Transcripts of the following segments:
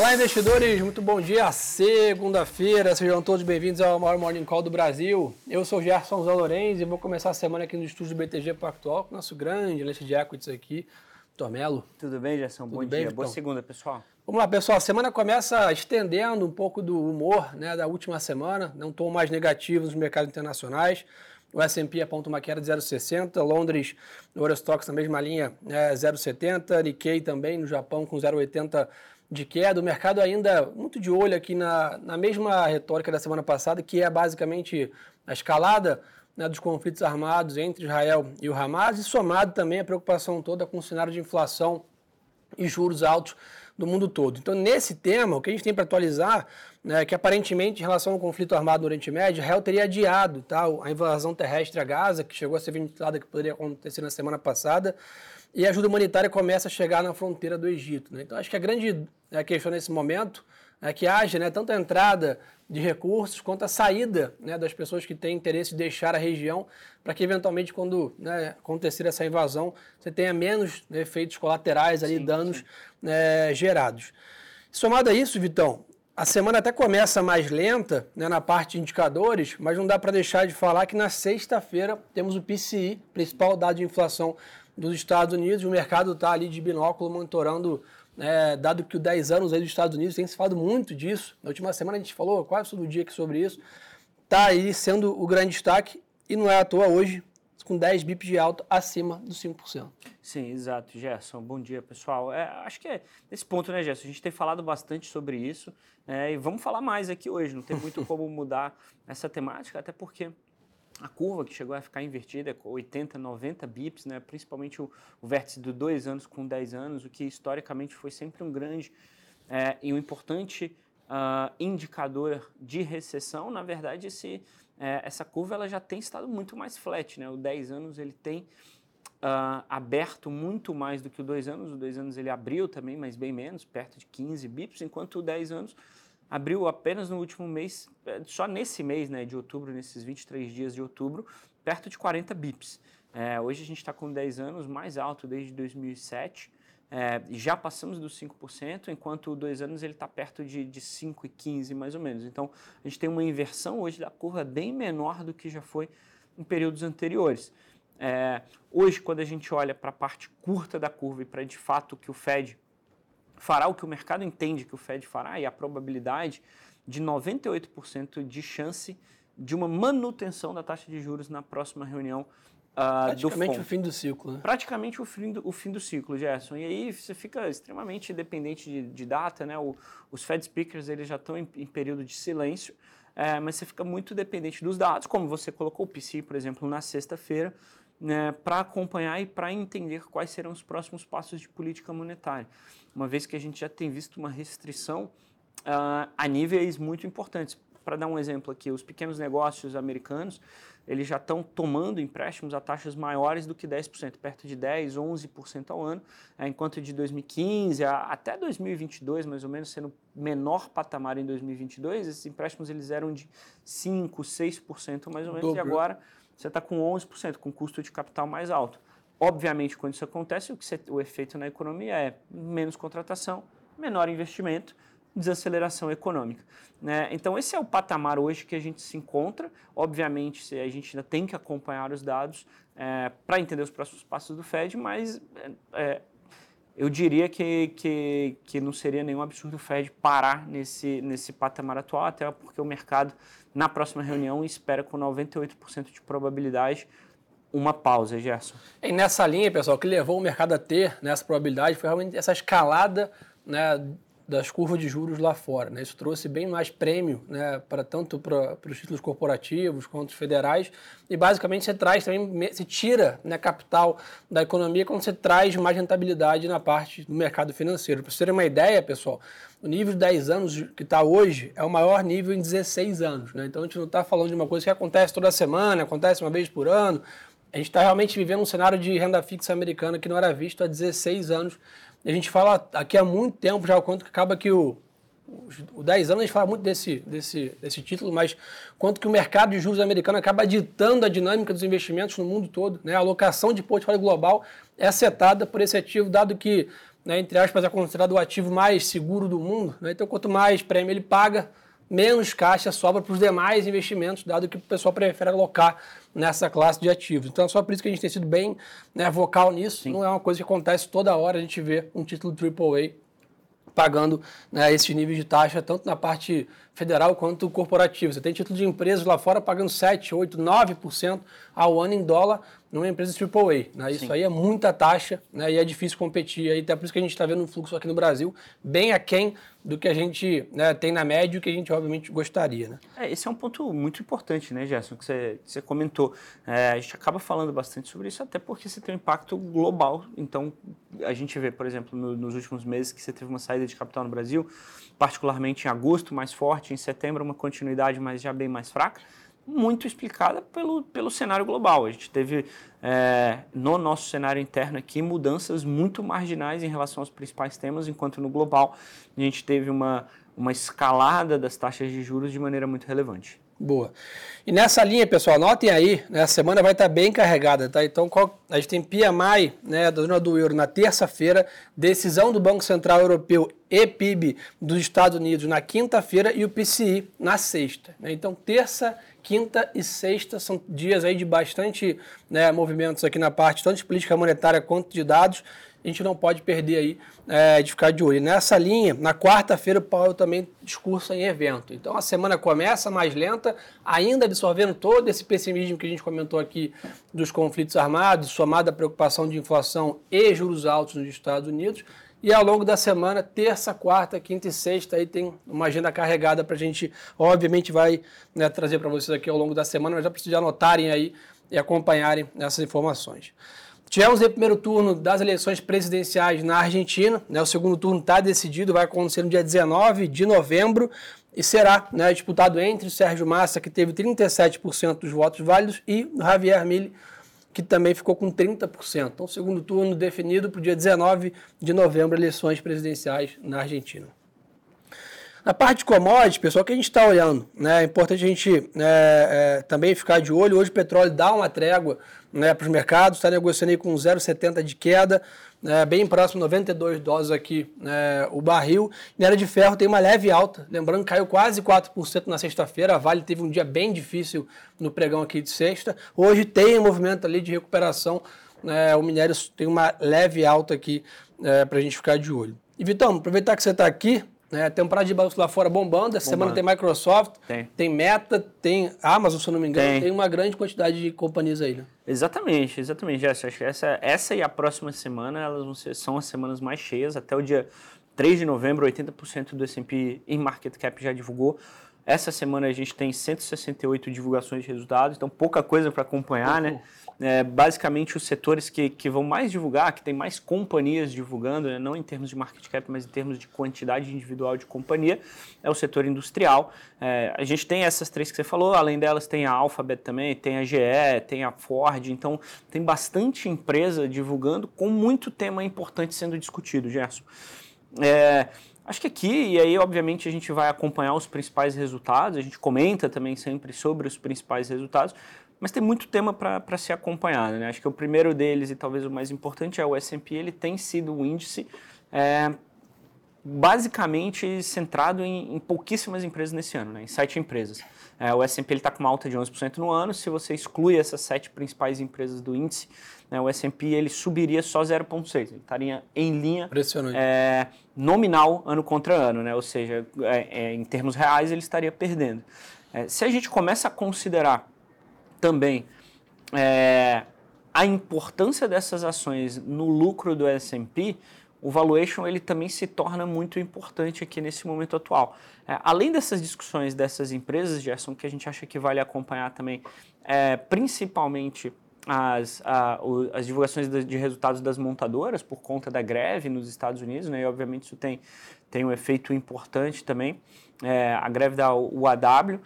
Olá, investidores, muito bom dia. Segunda-feira, sejam todos bem-vindos ao maior Morning Call do Brasil. Eu sou o Gerson Zalorenz e vou começar a semana aqui no estúdio do BTG Pactual com o nosso grande lente de equities aqui, Tomelo. Tudo bem, Gerson? Bom bem, dia. Boa segunda, pessoal. Vamos lá, pessoal. A semana começa estendendo um pouco do humor né, da última semana, não tom mais negativo nos mercados internacionais. O S&P aponta uma queda de 0,60, Londres, Eurostox na mesma linha, é 0,70, Nikkei também no Japão com 0,80 de queda. O mercado ainda muito de olho aqui na, na mesma retórica da semana passada, que é basicamente a escalada né, dos conflitos armados entre Israel e o Hamas, e somado também a preocupação toda com o cenário de inflação e juros altos do mundo todo. Então, nesse tema, o que a gente tem para atualizar né, é que aparentemente, em relação ao conflito armado no Oriente Médio, Israel teria adiado tá, a invasão terrestre a Gaza, que chegou a ser ventilada, que poderia acontecer na semana passada, e a ajuda humanitária começa a chegar na fronteira do Egito. Né? Então, acho que a grande questão nesse momento é que haja né, tanto a entrada de recursos quanto a saída né, das pessoas que têm interesse em deixar a região, para que eventualmente, quando né, acontecer essa invasão, você tenha menos né, efeitos colaterais, ali, sim, danos sim. Né, gerados. Somado a isso, Vitão, a semana até começa mais lenta né, na parte de indicadores, mas não dá para deixar de falar que na sexta-feira temos o PCI, principal dado de inflação dos Estados Unidos. O mercado está ali de binóculo monitorando é, dado que o 10 anos aí dos Estados Unidos tem se falado muito disso. Na última semana a gente falou quase todo dia aqui sobre isso. Está aí sendo o grande destaque e não é à toa hoje, com 10 bips de alto acima dos 5%. Sim, exato, Gerson. Bom dia, pessoal. É, acho que é nesse ponto, né, Gerson? A gente tem falado bastante sobre isso é, e vamos falar mais aqui hoje. Não tem muito como mudar essa temática, até porque a curva que chegou a ficar invertida, 80, 90 bips, né? principalmente o, o vértice de dois anos com 10 anos, o que historicamente foi sempre um grande é, e um importante uh, indicador de recessão. Na verdade, esse, é, essa curva ela já tem estado muito mais flat. Né? O 10 anos ele tem uh, aberto muito mais do que o 2 anos. O 2 anos ele abriu também, mas bem menos, perto de 15 bips, enquanto o 10 anos abriu apenas no último mês, é, só nesse mês né, de outubro, nesses 23 dias de outubro, perto de 40 bips. É, hoje a gente está com 10 anos mais alto desde 2007, é, já passamos dos 5%, enquanto dois anos ele está perto de, de 5,15 mais ou menos. Então a gente tem uma inversão hoje da curva bem menor do que já foi em períodos anteriores. É, hoje, quando a gente olha para a parte curta da curva e para de fato que o Fed fará o que o mercado entende que o Fed fará e a probabilidade de 98% de chance de uma manutenção da taxa de juros na próxima reunião uh, Praticamente o fim do ciclo. Né? Praticamente o fim do, o fim do ciclo, Gerson. E aí você fica extremamente dependente de, de data, né? O, os Fed speakers eles já estão em, em período de silêncio, é, mas você fica muito dependente dos dados, como você colocou o PCI, por exemplo, na sexta-feira, né, para acompanhar e para entender quais serão os próximos passos de política monetária, uma vez que a gente já tem visto uma restrição uh, a níveis muito importantes. Para dar um exemplo aqui, os pequenos negócios americanos, eles já estão tomando empréstimos a taxas maiores do que 10%, perto de 10, 11% ao ano, é, enquanto de 2015 a, até 2022, mais ou menos, sendo menor patamar em 2022, esses empréstimos eles eram de 5, 6% mais ou menos, Dobro. e agora você está com 11%, com custo de capital mais alto. Obviamente, quando isso acontece, o, que você, o efeito na economia é menos contratação, menor investimento, desaceleração econômica. Né? Então, esse é o patamar hoje que a gente se encontra. Obviamente, a gente ainda tem que acompanhar os dados é, para entender os próximos passos do Fed, mas é, eu diria que, que, que não seria nenhum absurdo o Fed parar nesse, nesse patamar atual, até porque o mercado na próxima reunião espera com 98% de probabilidade uma pausa, Gerson. E nessa linha, pessoal, o que levou o mercado a ter nessa probabilidade foi realmente essa escalada né, das curvas de juros lá fora. Né? Isso trouxe bem mais prêmio né, para tanto para, os títulos corporativos quanto os federais. E basicamente você traz também, se tira né, capital da economia quando você traz mais rentabilidade na parte do mercado financeiro. Para vocês terem uma ideia, pessoal, o nível de 10 anos que está hoje é o maior nível em 16 anos. Né? Então a gente não está falando de uma coisa que acontece toda semana, acontece uma vez por ano. A gente está realmente vivendo um cenário de renda fixa americana que não era visto há 16 anos a gente fala aqui há muito tempo já o quanto que acaba que o, o 10 anos a gente fala muito desse, desse, desse título, mas quanto que o mercado de juros americano acaba ditando a dinâmica dos investimentos no mundo todo. Né? A alocação de portfólio global é setada por esse ativo, dado que né, entre aspas, é considerado o ativo mais seguro do mundo. Né? Então, quanto mais prêmio ele paga, menos caixa sobra para os demais investimentos, dado que o pessoal prefere alocar nessa classe de ativos. Então, é só por isso que a gente tem sido bem né, vocal nisso. Sim. Não é uma coisa que acontece toda hora a gente vê um título AAA pagando né, esses níveis de taxa, tanto na parte federal quanto corporativa. Você tem título de empresas lá fora pagando 7, 8, 9% ao ano em dólar numa empresa AAA. Né? Isso Sim. aí é muita taxa né? e é difícil competir. Aí, até por isso que a gente está vendo um fluxo aqui no Brasil bem aquém do que a gente né, tem na média e que a gente obviamente gostaria. Né? É, esse é um ponto muito importante, né, Gerson, que você, que você comentou. É, a gente acaba falando bastante sobre isso, até porque você tem um impacto global. Então, a gente vê, por exemplo, no, nos últimos meses que você teve uma saída de capital no Brasil, particularmente em agosto mais forte, em setembro uma continuidade, mas já bem mais fraca muito explicada pelo, pelo cenário global. A gente teve é, no nosso cenário interno aqui mudanças muito marginais em relação aos principais temas, enquanto no global a gente teve uma, uma escalada das taxas de juros de maneira muito relevante. Boa. E nessa linha, pessoal, notem aí, né, a semana vai estar bem carregada, tá? Então, qual, a gente tem PMI, né, da zona do euro na terça-feira, decisão do Banco Central Europeu e PIB dos Estados Unidos na quinta-feira e o PCI na sexta. Né? Então, terça quinta e sexta são dias aí de bastante né, movimentos aqui na parte tanto de política monetária quanto de dados. A gente não pode perder aí é, de ficar de olho. Nessa linha, na quarta-feira o Paulo também discursa em evento. Então a semana começa mais lenta, ainda absorvendo todo esse pessimismo que a gente comentou aqui dos conflitos armados, somado à preocupação de inflação e juros altos nos Estados Unidos. E ao longo da semana, terça, quarta, quinta e sexta, aí tem uma agenda carregada para a gente, obviamente, vai né, trazer para vocês aqui ao longo da semana, mas já precisa anotarem aí e acompanharem essas informações. Tivemos o primeiro turno das eleições presidenciais na Argentina, né, o segundo turno está decidido, vai acontecer no dia 19 de novembro e será né, disputado entre o Sérgio Massa, que teve 37% dos votos válidos, e o Javier Milei, que também ficou com 30%. Então, segundo turno definido para o dia 19 de novembro, eleições presidenciais na Argentina. Na parte de commodities, pessoal, que a gente está olhando, né? É importante a gente é, é, também ficar de olho. Hoje o petróleo dá uma trégua né, para os mercados, está negociando aí com 0,70 de queda né, bem próximo, 92 dólares aqui né, o barril. Minério de ferro tem uma leve alta, lembrando que caiu quase 4% na sexta-feira, a Vale teve um dia bem difícil no pregão aqui de sexta. Hoje tem um movimento ali de recuperação, né, o minério tem uma leve alta aqui é, para a gente ficar de olho. E Vitão, aproveitar que você está aqui, né? Tem um prazo de balanço lá fora bombando. Essa bombando. semana tem Microsoft, tem. tem Meta, tem Amazon, se eu não me engano. Tem, tem uma grande quantidade de companhias aí, né? Exatamente, exatamente. Acho que essa, essa e a próxima semana elas vão ser, são as semanas mais cheias. Até o dia 3 de novembro, 80% do S&P em market cap já divulgou. Essa semana a gente tem 168 divulgações de resultados, então pouca coisa para acompanhar, né? é, basicamente os setores que, que vão mais divulgar, que tem mais companhias divulgando, né, não em termos de market cap, mas em termos de quantidade individual de companhia, é o setor industrial. É, a gente tem essas três que você falou, além delas tem a Alphabet também, tem a GE, tem a Ford, então tem bastante empresa divulgando com muito tema importante sendo discutido, Gerson. É, Acho que aqui, e aí obviamente a gente vai acompanhar os principais resultados, a gente comenta também sempre sobre os principais resultados, mas tem muito tema para ser acompanhado. Né? Acho que o primeiro deles, e talvez o mais importante, é o S&P. Ele tem sido um índice é, basicamente centrado em, em, pouquíssimas empresas nesse ano, né? em sete empresas. É, o S&P está com uma alta de 11% no ano. Se você exclui essas sete principais empresas do índice, né, o S&P ele subiria só 0,6. Ele estaria em linha é, nominal ano contra ano, né? ou seja, é, é, em termos reais ele estaria perdendo. É, se a gente começa a considerar também é, a importância dessas ações no lucro do S&P, o valuation ele também se torna muito importante aqui nesse momento atual. É, além dessas discussões dessas empresas, Gerson, que a gente acha que vale acompanhar também, é, principalmente as, a, o, as divulgações de, de, resultados das montadoras por conta da greve nos Estados Unidos, né, e obviamente isso tem, tem um efeito importante também, é, a greve da UAW,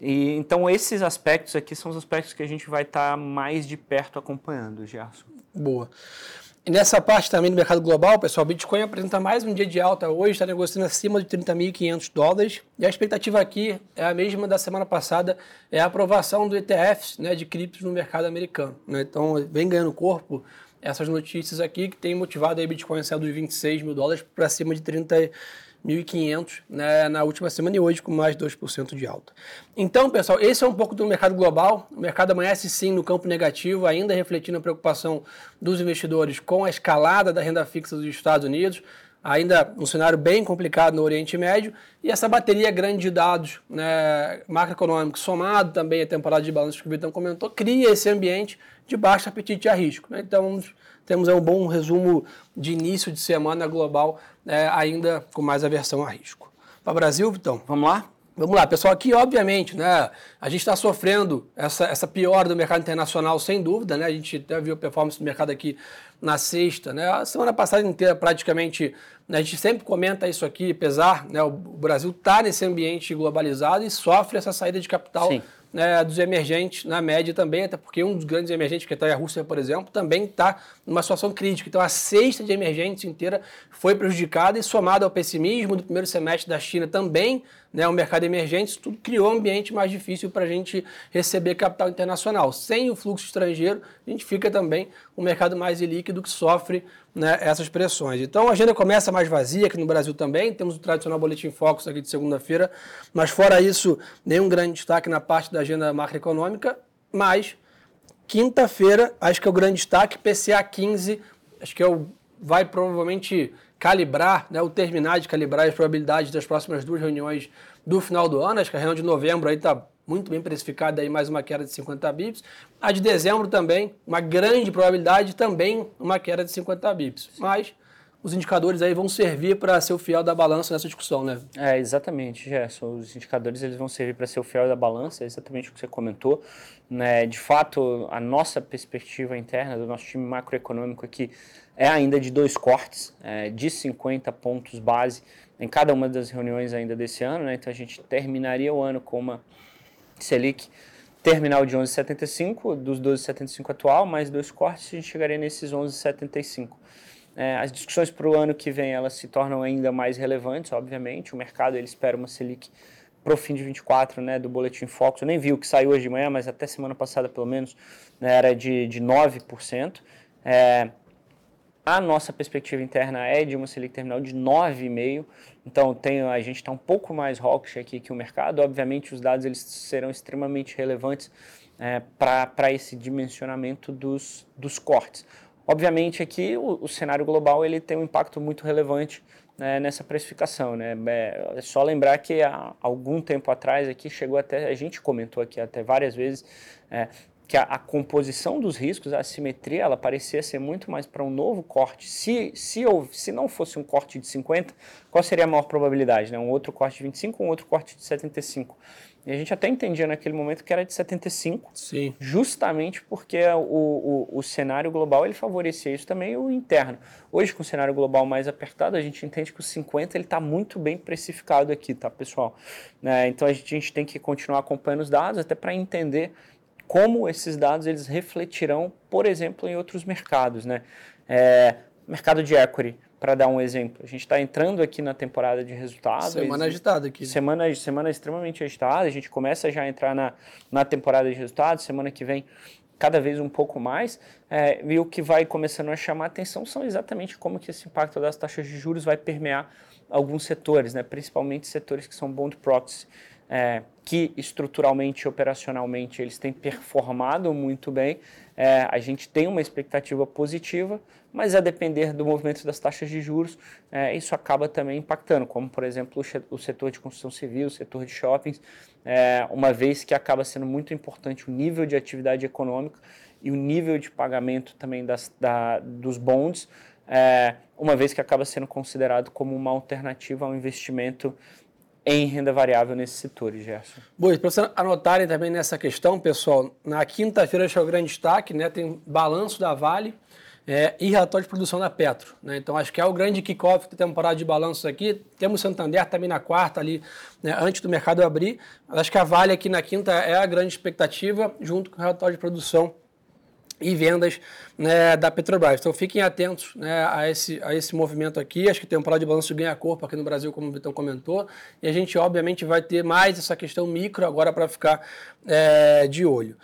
e, então, esses aspectos aqui são os aspectos que a gente vai estar tá mais de perto acompanhando, Gerson. Boa. E nessa parte também do mercado global, pessoal, o Bitcoin apresenta mais um dia de alta hoje, está negociando acima de 30.500 dólares. E a expectativa aqui é a mesma da semana passada, é a aprovação do ETFs né, de criptos no mercado americano. Né? Então, vem ganhando corpo essas notícias aqui que tem motivado aí Bitcoin saindo dos 26 mil dólares para cima de 30 1.500 né, na última semana e hoje com mais 2% de alta. Então, pessoal, esse é um pouco do mercado global. O mercado amanhece sim no campo negativo, ainda refletindo a preocupação dos investidores com a escalada da renda fixa dos Estados Unidos, ainda um cenário bem complicado no Oriente Médio, e essa bateria grande de dados né, macroeconômicos, somado também à temporada de balanço que o Vitão comentou, cria esse ambiente de baixo apetite a risco. Né? Então, temos um bom resumo de início de semana global, é, ainda com mais aversão a risco. Para o Brasil, Vitão? Vamos lá? Vamos lá, pessoal. Aqui, obviamente, né, a gente está sofrendo essa, essa piora do mercado internacional, sem dúvida. Né? A gente até viu a performance do mercado aqui na sexta. Né? A semana passada inteira, praticamente, né, a gente sempre comenta isso aqui, apesar né, o Brasil está nesse ambiente globalizado e sofre essa saída de capital Sim né, dos emergentes na média também, até porque um dos grandes emergentes, que está a Rússia, por exemplo, também está numa situação crítica. Então a cesta de emergentes inteira foi prejudicada e somado ao pessimismo do primeiro semestre da China também, né, o mercado emergente, isso tudo criou um ambiente mais difícil para a gente receber capital internacional. Sem o fluxo estrangeiro, a gente fica também um mercado mais ilíquido que sofre né, essas pressões. Então a agenda começa mais vazia aqui no Brasil também, temos o tradicional Boletim Focus aqui de segunda-feira, mas fora isso, nenhum grande destaque na parte da agenda macroeconômica, mas quinta-feira, acho que é o grande destaque, PCA 15, acho que é o, vai provavelmente calibrar, né, ou terminar de calibrar as probabilidades das próximas duas reuniões do final do ano, acho que a reunião de novembro aí está muito bem precificada, aí mais uma queda de 50 bips. A de dezembro também, uma grande probabilidade, também uma queda de 50 bips. Mas os indicadores aí vão servir para ser o fiel da balança nessa discussão, né? É, exatamente, Gerson. Os indicadores eles vão servir para ser o fiel da balança, é exatamente o que você comentou. Né? De fato, a nossa perspectiva interna do nosso time macroeconômico aqui é ainda de dois cortes, é, de 50 pontos base em cada uma das reuniões ainda desse ano. Né? Então a gente terminaria o ano com uma Selic terminal de 11,75, dos 12,75 atual, mais dois cortes, a gente chegaria nesses 11,75. É, as discussões para o ano que vem elas se tornam ainda mais relevantes, obviamente. O mercado ele espera uma Selic para o fim de 24, né, do Boletim Focus. Eu nem vi o que saiu hoje de manhã, mas até semana passada, pelo menos, né, era de, de 9%. É, a nossa perspectiva interna é de uma Selic terminal de 9,5%. Então tem, a gente está um pouco mais hawkish aqui que o mercado. Obviamente os dados eles serão extremamente relevantes é, para esse dimensionamento dos, dos cortes. Obviamente aqui o, o, cenário global ele tem um impacto muito relevante né, nessa precificação. Né? É, é, só lembrar que há algum tempo atrás aqui chegou até, a gente comentou aqui até várias vezes, é, que a, a, composição dos riscos, a assimetria, ela parecia ser muito mais para um novo corte. Se, se, ou, se não fosse um corte de 50, qual seria a maior probabilidade? Né? Um outro corte de 25 um outro corte de 75? E a gente até entendia naquele momento que era de 75, Sim. justamente porque o, o, o cenário global ele favorecia isso também o interno. Hoje, com o cenário global mais apertado, a gente entende que o 50 está muito bem precificado aqui, tá, pessoal? Né? Então a gente, a gente tem que continuar acompanhando os dados até para entender como esses dados eles refletirão, por exemplo, em outros mercados. Né? É, mercado de equity, para dar um exemplo. A gente está entrando aqui na temporada de resultados. Semana agitada aqui. Semana, semana extremamente agitada. A gente começa já a entrar na, na temporada de resultados. Semana que vem, cada vez um pouco mais. É, e o que vai começando a chamar atenção são exatamente como que esse impacto das taxas de juros vai permear alguns setores, né? principalmente setores que são bond proxy é, que estruturalmente e operacionalmente eles têm performado muito bem. É, a gente tem uma expectativa positiva, mas a depender do movimento das taxas de juros, é, isso acaba também impactando, como por exemplo o setor de construção civil, o setor de shoppings, é, uma vez que acaba sendo muito importante o nível de atividade econômica e o nível de pagamento também das, da, dos bonds, é, uma vez que acaba sendo considerado como uma alternativa ao investimento em renda variável nesses setores, Gerson. Bom, para vocês anotarem também nessa questão, pessoal, na quinta-feira é o grande destaque, né? Tem balanço da Vale é, e relatório de produção da Petro. Né? Então acho que é o grande kickoff da temporada de balanços aqui. Temos Santander também na quarta ali, né, antes do mercado abrir. Acho que a Vale aqui na quinta é a grande expectativa, junto com o relatório de produção e vendas né, da Petrobras. Então fiquem atentos né, a, esse, a esse movimento aqui. Acho que tem um temporada de balanço ganha corpo aqui no Brasil, como o Vitão comentou. E a gente, obviamente, vai ter mais essa questão micro agora para ficar é, de olho.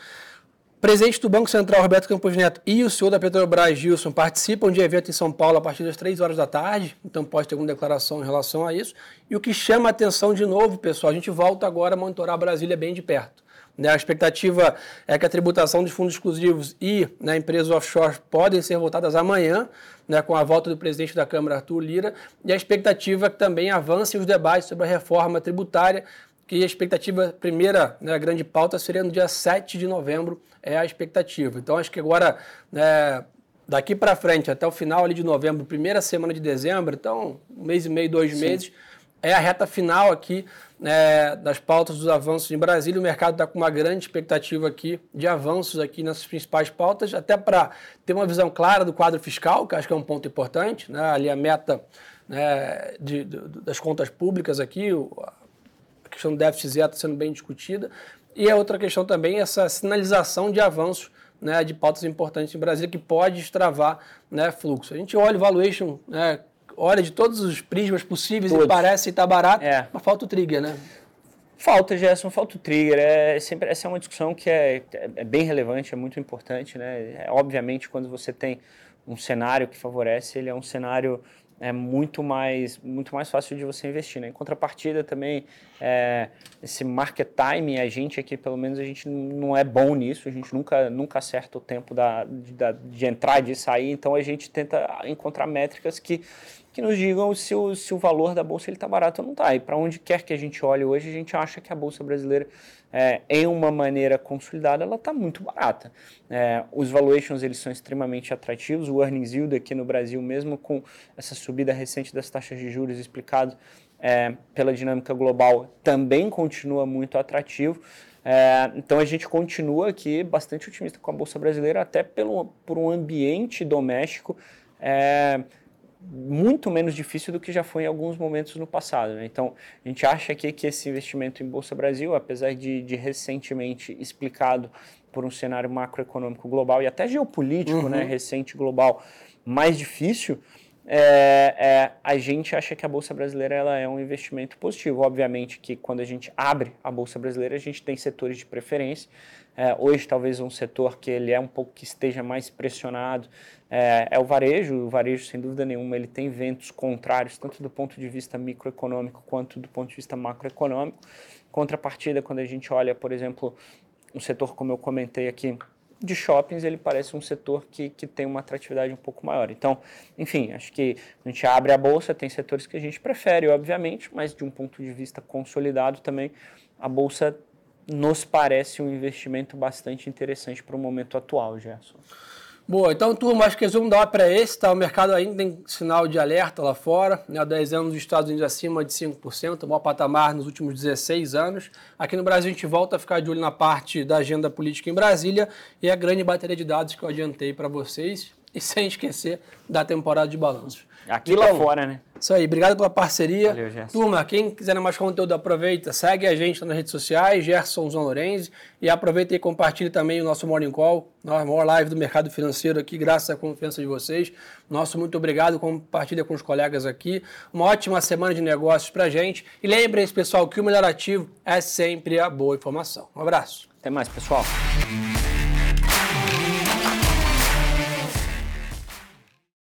presidente do Banco Central, Roberto Campos Neto, e o senhor da Petrobras, Gilson, participam de evento em São Paulo a partir das 3 horas da tarde, então pode ter alguma declaração em relação a isso. E o que chama a atenção de novo, pessoal, a gente volta agora a monitorar Brasília bem de perto. Né, a expectativa é que a tributação dos fundos exclusivos e né, empresas offshore podem ser votadas amanhã, né, com a volta do presidente da Câmara, Arthur Lira, e a expectativa é que também avancem os debates sobre a reforma tributária, que a expectativa, a primeira né, grande pauta seria no dia 7 de novembro, é a expectativa. Então, acho que agora, né, daqui para frente, até o final ali de novembro, primeira semana de dezembro, então, um mês e meio, dois Sim. meses, é a reta final aqui né, das pautas dos avanços em Brasília. O mercado está com uma grande expectativa aqui de avanços aqui nessas principais pautas, até para ter uma visão clara do quadro fiscal, que acho que é um ponto importante, né, ali a meta né, de, de, das contas públicas aqui, a questão do déficit zero está sendo bem discutida. E a outra questão também é essa sinalização de avanços né, de pautas importantes em Brasília que pode extravar né, fluxo. A gente olha o valuation, né, olha de todos os prismas possíveis Todos. e parece estar barato, é. mas falta o trigger, né? Falta, Gerson, falta o trigger. É, sempre, essa é uma discussão que é, é bem relevante, é muito importante. Né? É, obviamente, quando você tem um cenário que favorece, ele é um cenário é muito mais, muito mais fácil de você investir. Né? Em contrapartida também, é, esse market time, a gente aqui, pelo menos, a gente não é bom nisso, a gente nunca, nunca acerta o tempo da, de, de entrar e de sair, então a gente tenta encontrar métricas que que nos digam se o, se o valor da bolsa está barato ou não está. E para onde quer que a gente olhe hoje, a gente acha que a bolsa brasileira, é, em uma maneira consolidada, ela está muito barata. É, os valuations eles são extremamente atrativos. O earnings yield aqui no Brasil, mesmo com essa subida recente das taxas de juros explicado é, pela dinâmica global, também continua muito atrativo. É, então a gente continua aqui bastante otimista com a bolsa brasileira, até pelo, por um ambiente doméstico. É, muito menos difícil do que já foi em alguns momentos no passado. Né? Então, a gente acha aqui que esse investimento em Bolsa Brasil, apesar de, de recentemente explicado por um cenário macroeconômico global e até geopolítico né, uhum. né, recente global mais difícil, é, é, a gente acha que a Bolsa Brasileira ela é um investimento positivo. Obviamente que quando a gente abre a Bolsa Brasileira, a gente tem setores de preferência. É, hoje, talvez um setor que ele é um pouco que esteja mais pressionado é, é, o varejo. O varejo, sem dúvida nenhuma, ele tem ventos contrários, tanto do ponto de vista microeconômico quanto do ponto de vista macroeconômico. Contrapartida, quando a gente olha, por exemplo, um setor como eu comentei aqui, de shoppings, ele parece um setor que, que tem uma atratividade um pouco maior. Então, enfim, acho que a gente abre a bolsa, tem setores que a gente prefere, obviamente, mas de um ponto de vista consolidado também, a bolsa nos parece um investimento bastante interessante para o momento atual, Gerson. Boa, então, turma, acho que resumo da ópera é esse, tá? O mercado ainda tem sinal de alerta lá fora, né? Há 10 anos os Estados Unidos acima de 5%, o maior patamar nos últimos 16 anos. Aqui no Brasil a gente volta a ficar de olho na parte da agenda política em Brasília e a grande bateria de dados que eu adiantei para vocês. E sem esquecer da temporada de balanços. Aqui então, lá fora, né? Isso aí, obrigado pela parceria. Valeu, Gerson. Turma, quem quiser mais conteúdo, aproveita, segue a gente nas redes sociais, Gerson Zon Lorenzi, e aproveita e compartilhe também o nosso Morning Call, nossa maior live do mercado financeiro aqui, graças à confiança de vocês. Nosso muito obrigado, compartilha com os colegas aqui. Uma ótima semana de negócios pra gente. E lembrem-se, pessoal, que o melhor ativo é sempre a boa informação. Um abraço. Até mais, pessoal.